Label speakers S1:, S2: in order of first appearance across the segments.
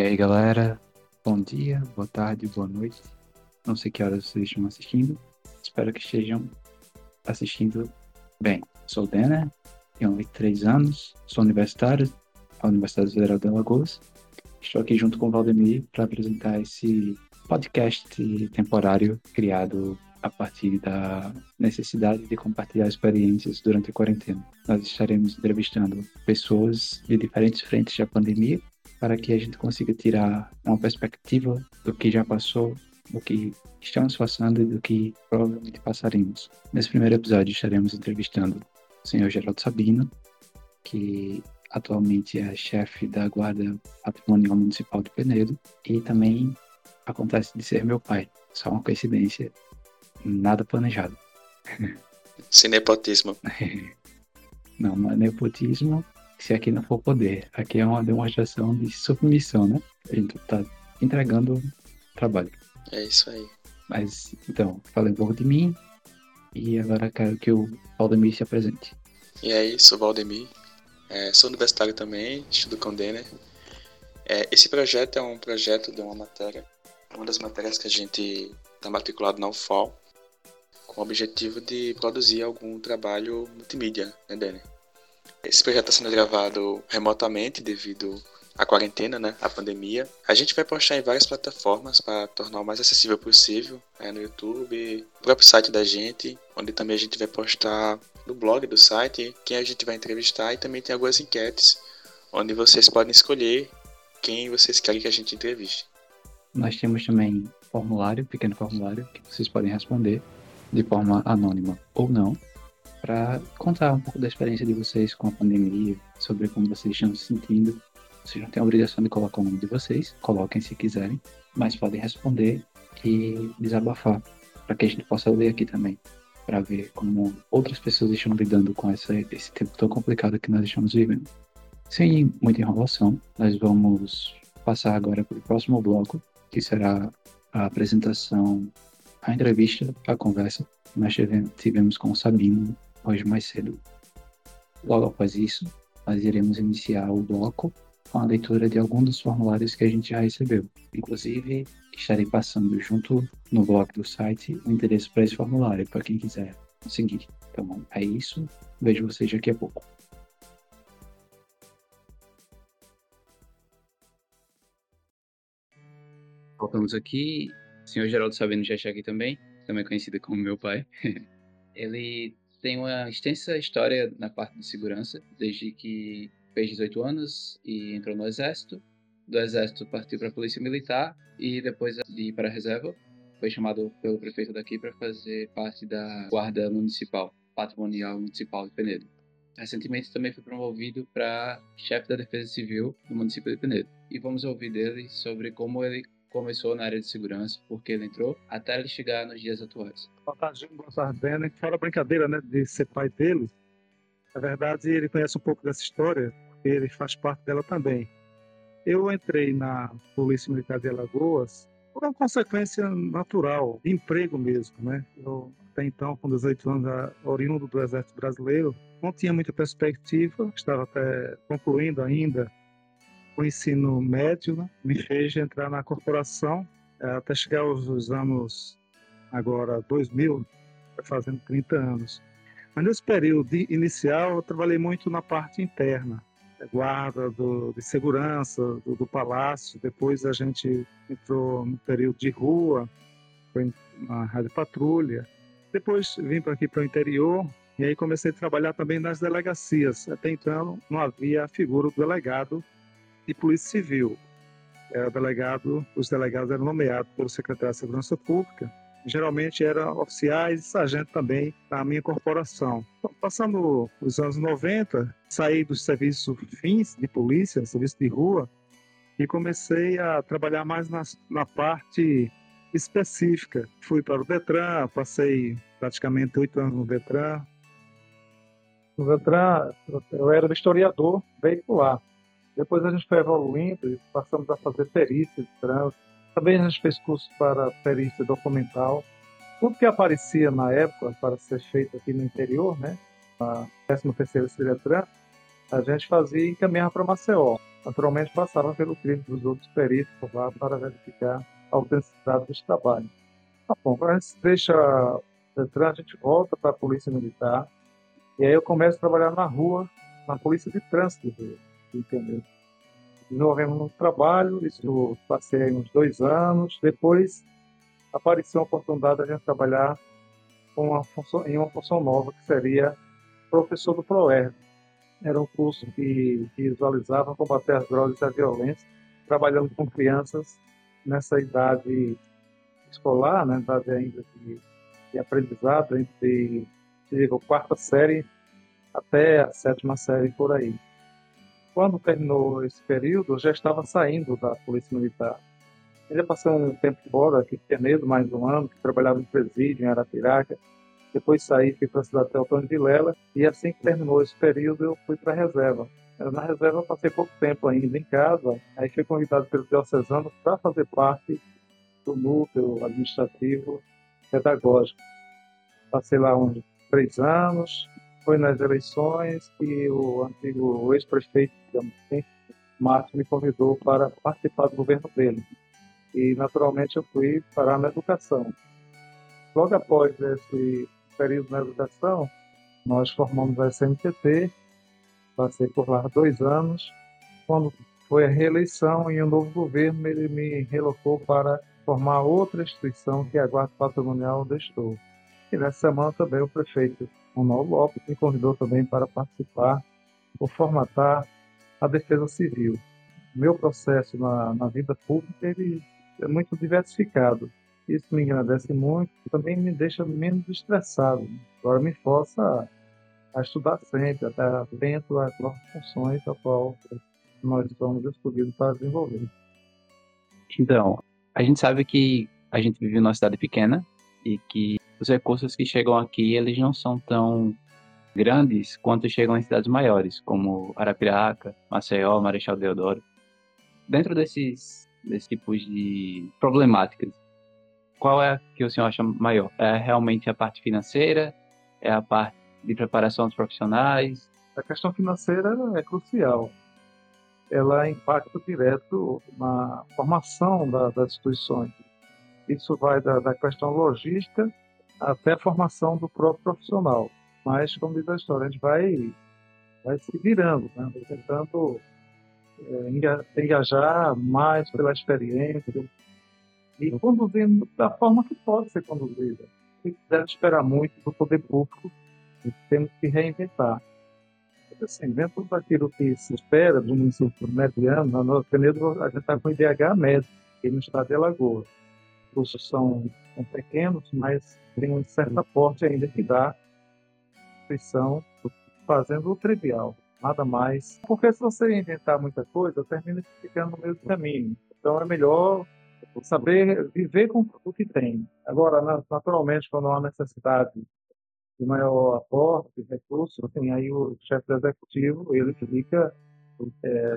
S1: E aí, galera? Bom dia, boa tarde, boa noite. Não sei que horas vocês estão assistindo. Espero que estejam assistindo bem. Sou o Denner, tenho 23 anos, sou universitário da Universidade Federal de Alagoas. Estou aqui junto com o Valdemir para apresentar esse podcast temporário criado a partir da necessidade de compartilhar experiências durante a quarentena. Nós estaremos entrevistando pessoas de diferentes frentes da pandemia para que a gente consiga tirar uma perspectiva do que já passou, do que estamos passando e do que provavelmente passaremos. Nesse primeiro episódio estaremos entrevistando o senhor Geraldo Sabino, que atualmente é chefe da Guarda Patrimonial Municipal de Penedo e também acontece de ser meu pai. Só uma coincidência nada planejado.
S2: Sem nepotismo.
S1: não, não é nepotismo se aqui não for poder. Aqui é uma demonstração de submissão, né? A gente tá entregando trabalho.
S2: É isso aí.
S1: Mas, então, falei um pouco de mim e agora quero que o Valdemir se apresente.
S2: E aí, sou o Valdemir, é, sou universitário também, estudo com Denner. É, esse projeto é um projeto de uma matéria, uma das matérias que a gente está matriculado na UFOL, com o objetivo de produzir algum trabalho multimídia, né, Dani? Esse projeto está sendo gravado remotamente devido à quarentena, né, à pandemia. A gente vai postar em várias plataformas para tornar o mais acessível possível, né, no YouTube, no próprio site da gente, onde também a gente vai postar no blog do site quem a gente vai entrevistar e também tem algumas enquetes onde vocês podem escolher quem vocês querem que a gente entreviste.
S1: Nós temos também formulário, pequeno formulário, que vocês podem responder de forma anônima ou não, para contar um pouco da experiência de vocês com a pandemia, sobre como vocês estão se sentindo. Vocês não têm a obrigação de colocar o nome de vocês, coloquem se quiserem, mas podem responder e desabafar, para que a gente possa ler aqui também, para ver como outras pessoas estão lidando com essa, esse tempo tão complicado que nós estamos vivendo. Sem muita enrolação, nós vamos passar agora para o próximo bloco, que será a apresentação a entrevista, a conversa que nós tivemos com o Sabino hoje mais cedo. Logo após isso, nós iremos iniciar o bloco com a leitura de alguns dos formulários que a gente já recebeu. Inclusive, estarei passando junto no blog do site o endereço para esse formulário, para quem quiser seguir. Então, é isso. Vejo vocês daqui a pouco. Voltamos aqui o senhor Geraldo Sabino já está aqui também, também conhecido como meu pai. ele tem uma extensa história na parte de segurança, desde que fez 18 anos e entrou no Exército. Do Exército partiu para a Polícia Militar e depois de ir para a reserva, foi chamado pelo prefeito daqui para fazer parte da Guarda Municipal, Patrimonial Municipal de Penedo. Recentemente também foi promovido para chefe da Defesa Civil do município de Penedo. E vamos ouvir dele sobre como ele começou na área de segurança, porque ele entrou, até ele chegar nos dias atuais.
S3: Boa tarde, boa tarde, Ben. Fora brincadeira, né, de ser pai dele, na verdade ele conhece um pouco dessa história, ele faz parte dela também. Eu entrei na Polícia Militar de Alagoas por uma consequência natural, de emprego mesmo, né? Eu, até então, com 18 anos, oriundo do Exército Brasileiro, não tinha muita perspectiva, estava até concluindo ainda o ensino médio né, me fez entrar na corporação é, até chegar aos anos agora 2000, fazendo 30 anos. Mas nesse período inicial eu trabalhei muito na parte interna, é, guarda do, de segurança do, do, palácio. Depois a gente entrou no período de rua, foi na rádio patrulha. Depois vim para aqui para o interior e aí comecei a trabalhar também nas delegacias. Até então não havia a figura do delegado de Polícia Civil. Era delegado, os delegados eram nomeados pelo secretário de Segurança Pública. Geralmente eram oficiais e sargentos também da minha corporação. Então, passando os anos 90, saí do serviço fins de polícia, serviço de rua, e comecei a trabalhar mais na, na parte específica. Fui para o Detran, passei praticamente oito anos no Detran. No Detran, eu era historiador veicular. Depois a gente foi evoluindo e passamos a fazer perícia de trânsito. Também a gente fez curso para perícia documental. Tudo que aparecia na época para ser feito aqui no interior, né? A 13ª Ciretran, a gente fazia e encaminhava para Maceió. Naturalmente passava pelo crime dos outros peritos lá para verificar a autenticidade dos trabalhos. Tá bom, a gente deixa o a gente volta para a Polícia Militar e aí eu começo a trabalhar na rua, na Polícia de Trânsito Desenvolvemos um trabalho, isso passei uns dois anos, depois apareceu a oportunidade de a gente trabalhar uma função, em uma função nova, que seria professor do ProERD. Era um curso que, que visualizava combater as drogas e a violência, trabalhando com crianças nessa idade escolar, né, idade ainda de, de aprendizado, entre digo, quarta série até a sétima série por aí. Quando terminou esse período, já estava saindo da Polícia Militar. Ele passou um tempo fora, aqui em Penedo, mais um ano, que trabalhava em presídio, em Arapiraca. Depois saí, fui para a cidade de de Vilela, e assim que terminou esse período, eu fui para a reserva. Na reserva passei pouco tempo ainda em casa, aí fui convidado pelo diocesano para fazer parte do núcleo administrativo pedagógico. Passei lá uns três anos, foi nas eleições que o antigo ex-prefeito, digamos assim, Márcio, me convidou para participar do governo dele. E, naturalmente, eu fui parar na educação. Logo após esse período na educação, nós formamos a SMTT, passei por lá dois anos. Quando foi a reeleição e o novo governo, ele me relocou para formar outra instituição, que é a Guarda Patrimonial do Estou. E nessa semana também o prefeito Manuel Lopes me convidou também para participar ou formatar a defesa civil. Meu processo na, na vida pública ele é muito diversificado. Isso me agradece muito, também me deixa menos estressado. Agora me força a, a estudar sempre, a estar atento às novas funções a qual nós somos escolhidos para desenvolver.
S1: Então, a gente sabe que a gente vive numa cidade pequena e que os recursos que chegam aqui, eles não são tão grandes quanto chegam em cidades maiores, como Arapiraca, Maceió, Marechal Deodoro. Dentro desses, desses tipos de problemáticas, qual é a que o senhor acha maior? É realmente a parte financeira? É a parte de preparação dos profissionais?
S3: A questão financeira é crucial. Ela impacta direto na formação da, das instituições. Isso vai da, da questão logística até a formação do próprio profissional. Mas, como diz a história, a gente vai, vai se virando, né? tentando é, engajar mais pela experiência e conduzindo da forma que pode ser conduzida. Se quiser esperar muito do poder público, temos que reinventar. Assim, dentro daquilo que se espera do município mediano, na nossa Penedo, a gente está com o IDH médio, aqui no estado de Alagoas. Os cursos são, são pequenos, mas tem um certo aporte ainda que dá instituição fazendo o trivial, nada mais. Porque se você inventar muita coisa, termina ficando no meio do caminho. Então é melhor saber viver com o que tem. Agora, naturalmente, quando há necessidade de maior aporte, de recursos, assim, aí o chefe executivo ele fica é,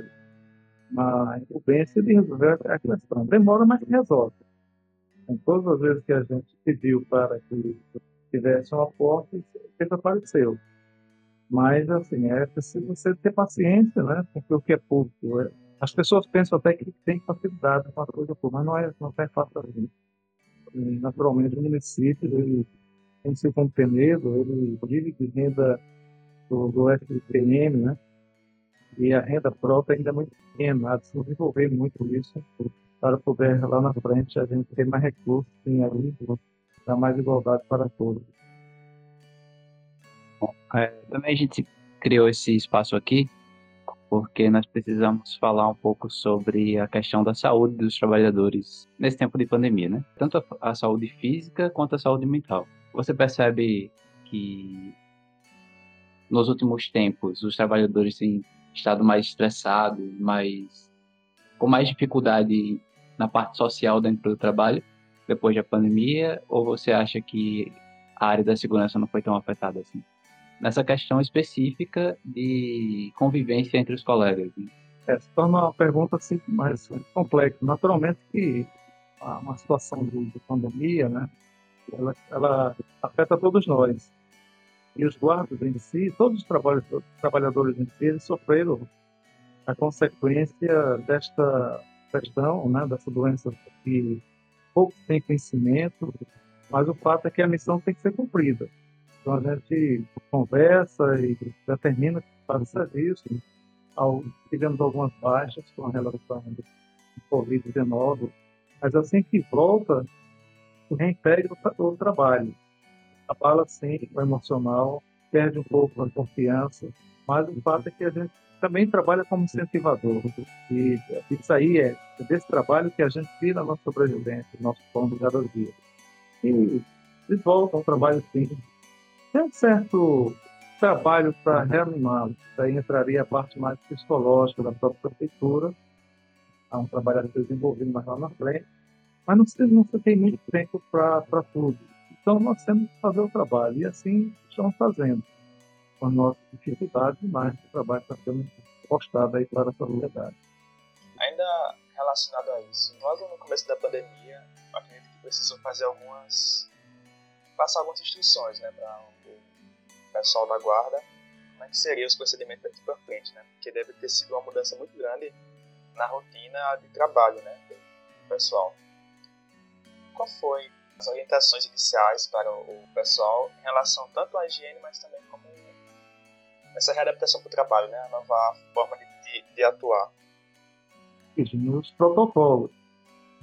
S3: na incumbência de resolver a questão. Demora, mas resolve. Então, todas as vezes que a gente pediu para que tivesse um aporte, sempre apareceu. Mas, assim, é preciso você ter paciência, né? Porque o que é público. É... As pessoas pensam até que tem facilidade com a coisa pública, mas não é, não é fácil assim. Naturalmente, o município, ele tem um Penedo, ele vive de renda do, do FPM, né? E a renda própria ainda é muito pequena, se desenvolver muito isso para poder lá na frente a gente ter mais recursos em ali, dar mais igualdade para todos.
S1: É, também a gente criou esse espaço aqui porque nós precisamos falar um pouco sobre a questão da saúde dos trabalhadores nesse tempo de pandemia, né? Tanto a, a saúde física quanto a saúde mental. Você percebe que nos últimos tempos os trabalhadores têm estado mais estressados, mais com mais dificuldade na parte social dentro do trabalho depois da pandemia ou você acha que a área da segurança não foi tão afetada assim? Nessa questão específica de convivência entre os colegas. Né?
S3: É, se torna uma pergunta assim, mais complexa. Naturalmente que uma situação de, de pandemia, né, ela, ela, afeta todos nós. e os guardas em si, todos os trabalhadores em si, eles sofreram a consequência desta questão, né, dessa doença que poucos têm conhecimento, mas o fato é que a missão tem que ser cumprida. Então a gente conversa e determina que faz o serviço, ao, tivemos algumas baixas com relação ao Covid-19, mas assim que volta, reintegra o, o trabalho. Abala sim o emocional, perde um pouco a confiança, mas o fato é que a gente também trabalha como incentivador. E isso aí é, desse trabalho que a gente tira a nossa sobrevivência, nosso pão do cada dia. E eles voltam ao trabalho sim. Tem um certo trabalho para reanimá-los. Daí entraria a parte mais psicológica da própria prefeitura. Há um trabalho a ser desenvolvido mais lá na frente mas não se, não se tem muito tempo para tudo. Então, nós temos que fazer o trabalho, e assim estamos fazendo, com as nossas dificuldades, mas o trabalho está sendo postado aí para a sociedade.
S2: Ainda relacionado a isso, logo no começo da pandemia, acredito que precisam fazer algumas. passar algumas instruções né, para o pessoal da guarda, como é que seriam os procedimentos daqui para frente, né? Porque deve ter sido uma mudança muito grande na rotina de trabalho né, do pessoal qual foi as orientações iniciais para o pessoal em relação tanto à higiene, mas também como essa readaptação para o trabalho, né? a nova forma de, de, de atuar.
S3: Isso, nos protocolos.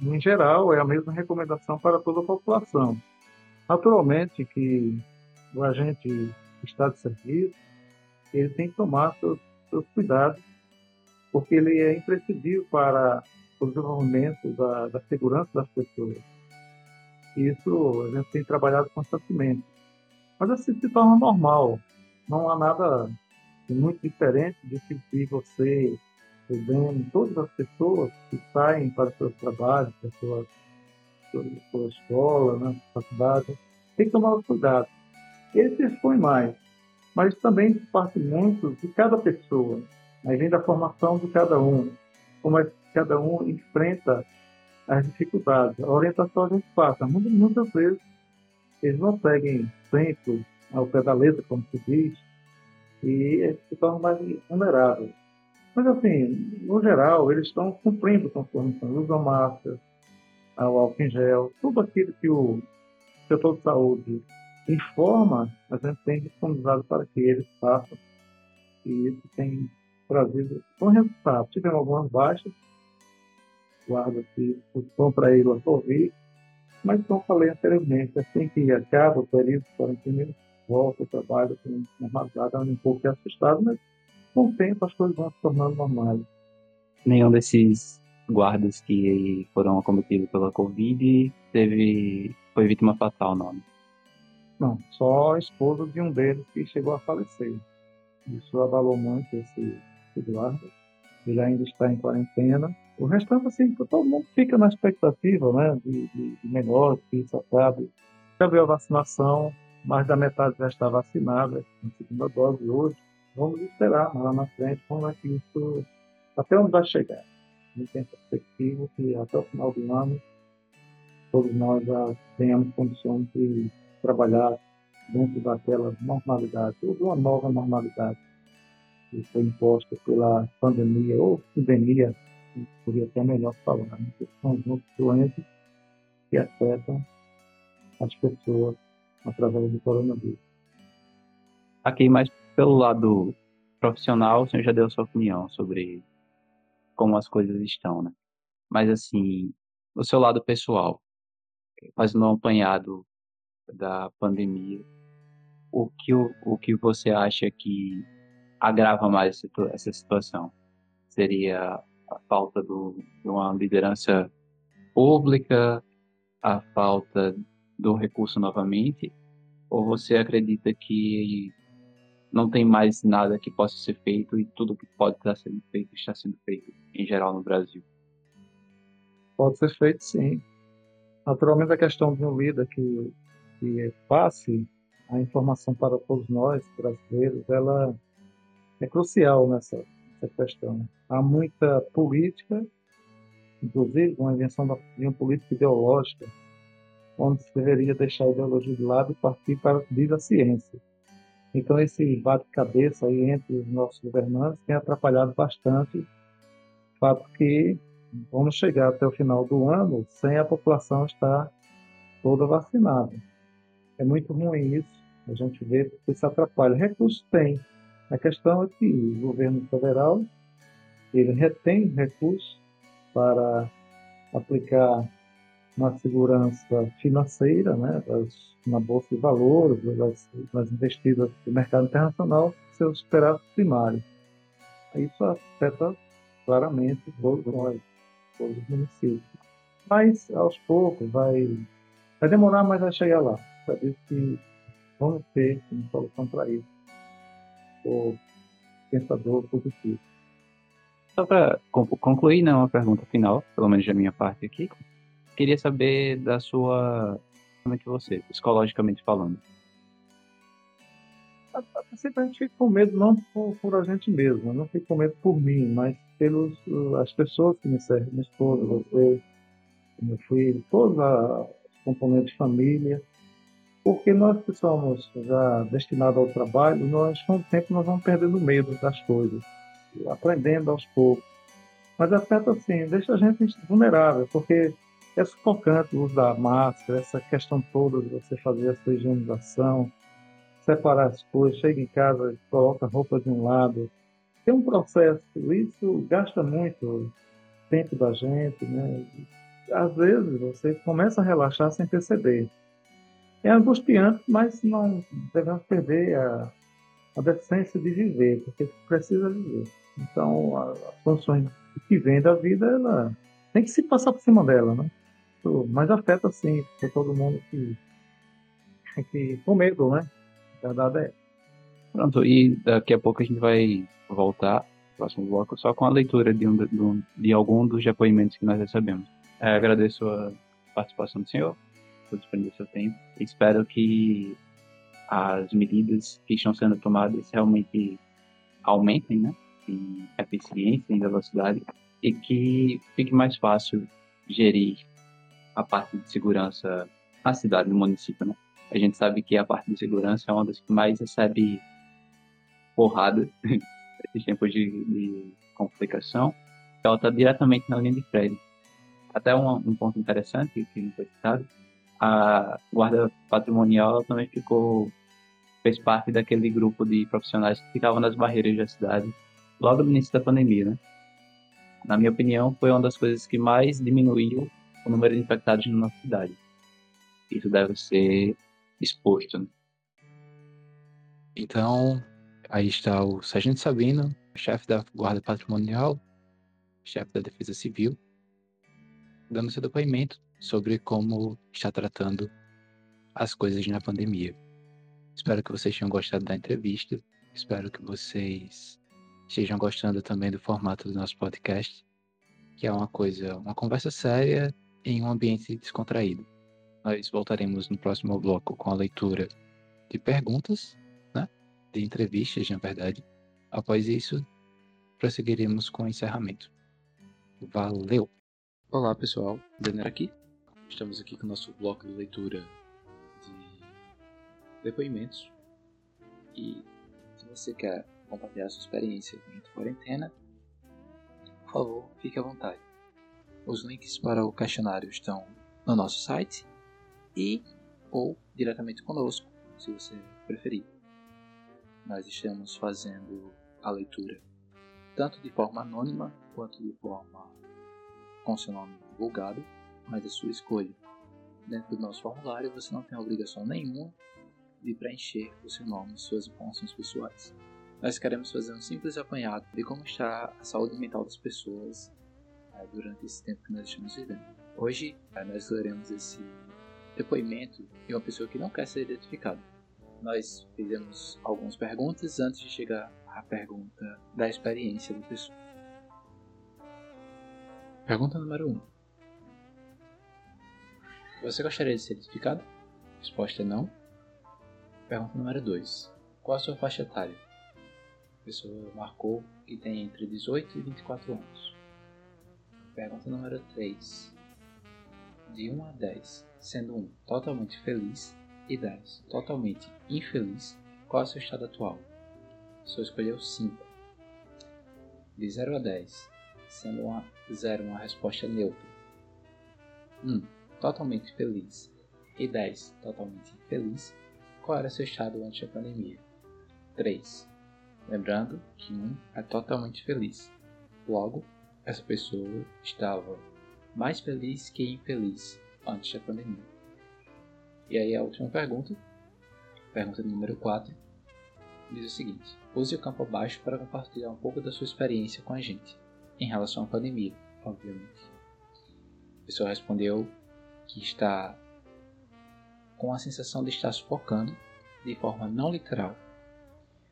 S3: Em geral, é a mesma recomendação para toda a população. Naturalmente que o agente está de serviço, ele tem que tomar seus, seus cuidados, porque ele é imprescindível para o desenvolvimento da, da segurança das pessoas. Isso a gente tem trabalhado constantemente. Mas assim se torna normal. Não há nada muito diferente de que você, vendo todas as pessoas que saem para seus trabalhos, para sua, sua escola, né, faculdade, tem que tomar cuidado. Ele se expõe mais, mas também parte muito de cada pessoa. Aí vem da formação de cada um, como é que cada um enfrenta as dificuldades. A orientação a gente passa. Muitas, muitas vezes eles não seguem sempre ao pé da letra, como se diz, e se tornam mais vulneráveis. Mas, assim, no geral, eles estão cumprindo com as condições. Usam máscara, o álcool em gel, tudo aquilo que o setor de saúde informa, a gente tem disponibilizado para que eles façam. E isso tem trazido bom resultado. Tivemos algumas baixas, guarda-se o para a Covid, mas como falei anteriormente, assim que acaba o período de quarentena, volta ao trabalho com normalidade, um pouco assustado, mas com o tempo as coisas vão se tornando normais.
S1: Nenhum desses guardas que foram acometidos pela Covid teve foi vítima fatal, não?
S3: Não, só a esposa de um deles que chegou a falecer. Isso abalou muito esse, esse guarda. Ele ainda está em quarentena, o restante, assim, todo mundo fica na expectativa, né, de, de, de melhor, que isso acabe. Veio a vacinação, mais da metade já está vacinada, na segunda dose hoje. Vamos esperar lá na frente como é que isso, até onde vai chegar. Gente tem perspectiva que até o final do ano todos nós já tenhamos condições de trabalhar dentro daquela normalidade, ou de uma nova normalidade que foi imposta pela pandemia ou epidemia seria até melhor falar, né? são os doentes que afetam as pessoas através do coronavírus.
S1: Aqui, mais pelo lado profissional, o senhor já deu sua opinião sobre como as coisas estão, né? Mas, assim, o seu lado pessoal, fazendo um apanhado da pandemia, o que, o, o que você acha que agrava mais essa situação? Seria a falta do, de uma liderança pública, a falta do recurso novamente? Ou você acredita que não tem mais nada que possa ser feito e tudo que pode estar sendo feito está sendo feito em geral no Brasil?
S3: Pode ser feito sim. Naturalmente a questão de um líder que, que passe a informação para todos nós brasileiros, ela é crucial nessa, essa questão. Há muita política, inclusive uma invenção de uma política ideológica, onde se deveria deixar a ideologia de lado e partir para a ciência. Então, esse bate-cabeça aí entre os nossos governantes tem atrapalhado bastante o fato que vamos chegar até o final do ano sem a população estar toda vacinada. É muito ruim isso, a gente vê que isso atrapalha. Recursos tem. A questão é que o governo federal ele retém recursos para aplicar uma segurança financeira, né, das, na bolsa de valores, das, das investidas do mercado internacional, seus superávit primários. Isso afeta claramente todos nós, todos os municípios. Mas, aos poucos, vai, vai demorar, mas vai chegar lá. Sabe que vamos ter uma solução para isso. O pensador positivo.
S1: Só para concluir, né, uma pergunta final, pelo menos da minha parte aqui. Queria saber da sua. Como é que você, psicologicamente falando?
S3: Sempre a gente fica com medo não por, por, a gente mesmo, não fica com medo por mim, mas pelas as pessoas que me servem, minha esposa, você, meu filho, todos os componentes de família, porque nós que somos já destinados ao trabalho, nós com o tempo nós vamos perdendo medo das coisas, aprendendo aos poucos. Mas afeta assim, deixa a gente vulnerável, porque é sufocante o uso da máscara, essa questão toda de você fazer a sua higienização, separar as coisas, chega em casa, coloca a roupa de um lado. Tem um processo, isso gasta muito tempo da gente, né? Às vezes você começa a relaxar sem perceber. É angustiante, mas não devemos perder a, a decência de viver, porque precisa viver. Então, as funções que vem da vida, ela tem que se passar por cima dela, né? Mas afeta sim, porque todo mundo que, que com medo, né? A verdade é.
S1: Pronto, e daqui a pouco a gente vai voltar, próximo bloco, só com a leitura de, um, de, de algum dos depoimentos que nós recebemos. É, agradeço a participação do senhor, por disponibilizar seu tempo. Espero que as medidas que estão sendo tomadas realmente aumentem, né? Em eficiência, em velocidade, e que fique mais fácil gerir a parte de segurança na cidade, no município, né? A gente sabe que a parte de segurança é uma das que mais recebe porrada nesses tempos de, de complicação. Ela está diretamente na linha de frente. Até um, um, ponto interessante que não foi citado, a guarda patrimonial também ficou fez parte daquele grupo de profissionais que ficavam nas barreiras da cidade logo no início da pandemia, né? Na minha opinião, foi uma das coisas que mais diminuiu o número de infectados na nossa cidade. Isso deve ser exposto. Né? Então, aí está o Sargento Sabino, chefe da Guarda Patrimonial, chefe da Defesa Civil, dando seu depoimento sobre como está tratando as coisas na pandemia. Espero que vocês tenham gostado da entrevista. Espero que vocês estejam gostando também do formato do nosso podcast, que é uma coisa, uma conversa séria em um ambiente descontraído. Nós voltaremos no próximo bloco com a leitura de perguntas, né? de entrevistas, na verdade. Após isso, prosseguiremos com o encerramento. Valeu! Olá pessoal, Denner aqui. Estamos aqui com o nosso bloco de leitura de depoimentos. E se você quer compartilhar sua experiência durante a quarentena, por favor, fique à vontade. Os links para o questionário estão no nosso site e ou diretamente conosco, se você preferir. Nós estamos fazendo a leitura tanto de forma anônima quanto de forma com seu nome divulgado, mas é sua escolha. Dentro do nosso formulário você não tem obrigação nenhuma de preencher o seu nome e suas informações pessoais. Nós queremos fazer um simples apanhado de como está a saúde mental das pessoas durante esse tempo que nós estamos vivendo. Hoje né, nós leremos esse depoimento de uma pessoa que não quer ser identificada. Nós fizemos algumas perguntas antes de chegar à pergunta da experiência da pessoa. Pergunta número 1. Um. Você gostaria de ser identificado? Resposta é não. Pergunta número 2. Qual a sua faixa etária? A pessoa marcou que tem entre 18 e 24 anos. Pergunta número 3. De 1 a 10, sendo 1 totalmente feliz e 10 totalmente infeliz, Qual é o seu estado atual? Só escolheu 5. De 0 a 10, sendo uma 0 uma resposta neutra. 1. Um, totalmente feliz. E 10. Totalmente infeliz. Qual era seu estado antes da pandemia? 3. Lembrando que 1 um é totalmente feliz. Logo, essa pessoa estava mais feliz que infeliz antes da pandemia. E aí a última pergunta, pergunta número 4, diz o seguinte: use o campo abaixo para compartilhar um pouco da sua experiência com a gente, em relação à pandemia, obviamente. A pessoa respondeu que está com a sensação de estar sufocando, de forma não literal.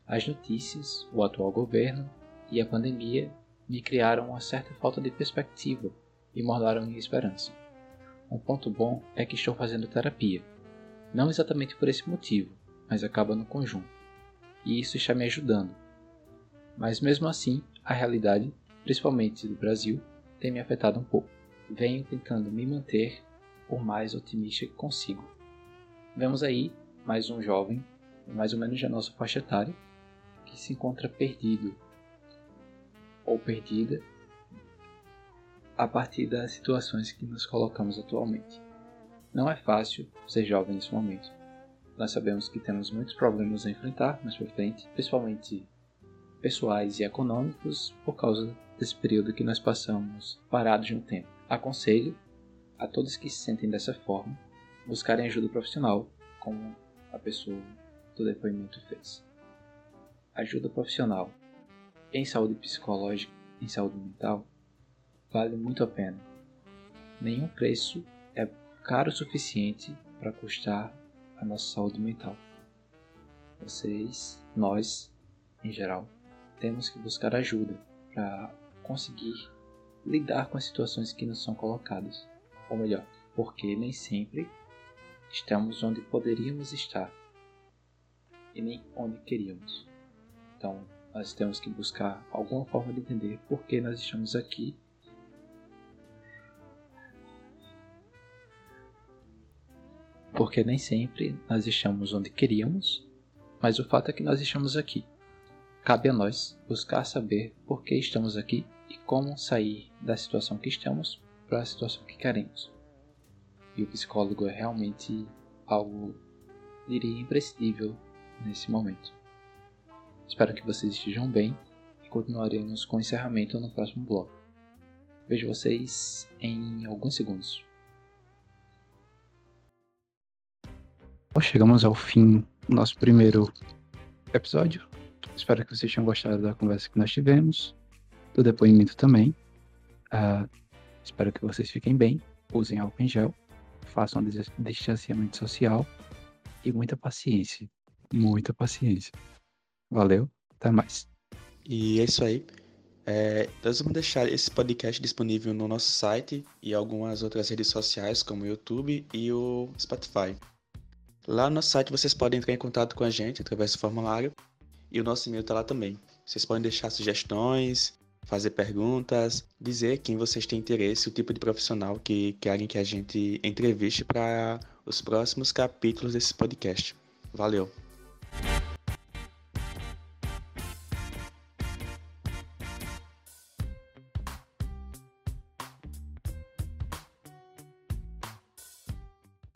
S1: As notícias, o atual governo e a pandemia me criaram uma certa falta de perspectiva e moldaram minha esperança. Um ponto bom é que estou fazendo terapia não exatamente por esse motivo, mas acaba no conjunto. E isso está me ajudando. Mas mesmo assim, a realidade, principalmente do Brasil, tem me afetado um pouco. Venho tentando me manter o mais otimista que consigo. Vemos aí mais um jovem, mais ou menos da nossa faixa etária, que se encontra perdido ou perdida a partir das situações que nos colocamos atualmente. Não é fácil ser jovem nesse momento. Nós sabemos que temos muitos problemas a enfrentar mais para frente, principalmente pessoais e econômicos, por causa desse período que nós passamos parados no tempo. Aconselho a todos que se sentem dessa forma buscarem ajuda profissional, como a pessoa do depoimento fez. Ajuda profissional em saúde psicológica, em saúde mental, vale muito a pena. Nenhum preço é caro o suficiente para custar a nossa saúde mental. Vocês, nós, em geral, temos que buscar ajuda para conseguir lidar com as situações que nos são colocadas. Ou melhor, porque nem sempre estamos onde poderíamos estar e nem onde queríamos. Então, nós temos que buscar alguma forma de entender por que nós estamos aqui porque nem sempre nós estamos onde queríamos, mas o fato é que nós estamos aqui. Cabe a nós buscar saber por que estamos aqui e como sair da situação que estamos para a situação que queremos. E o psicólogo é realmente algo, diria, imprescindível nesse momento. Espero que vocês estejam bem e continuaremos com o encerramento no próximo bloco. Vejo vocês em alguns segundos. chegamos ao fim do nosso primeiro episódio. Espero que vocês tenham gostado da conversa que nós tivemos, do depoimento também. Uh, espero que vocês fiquem bem, usem álcool em gel, façam distanciamento social e muita paciência. Muita paciência. Valeu, até mais.
S2: E é isso aí. É, nós vamos deixar esse podcast disponível no nosso site e algumas outras redes sociais, como o YouTube e o Spotify. Lá no nosso site vocês podem entrar em contato com a gente através do formulário e o nosso e-mail está lá também. Vocês podem deixar sugestões, fazer perguntas, dizer quem vocês têm interesse, o tipo de profissional que querem que a gente entreviste para os próximos capítulos desse podcast. Valeu!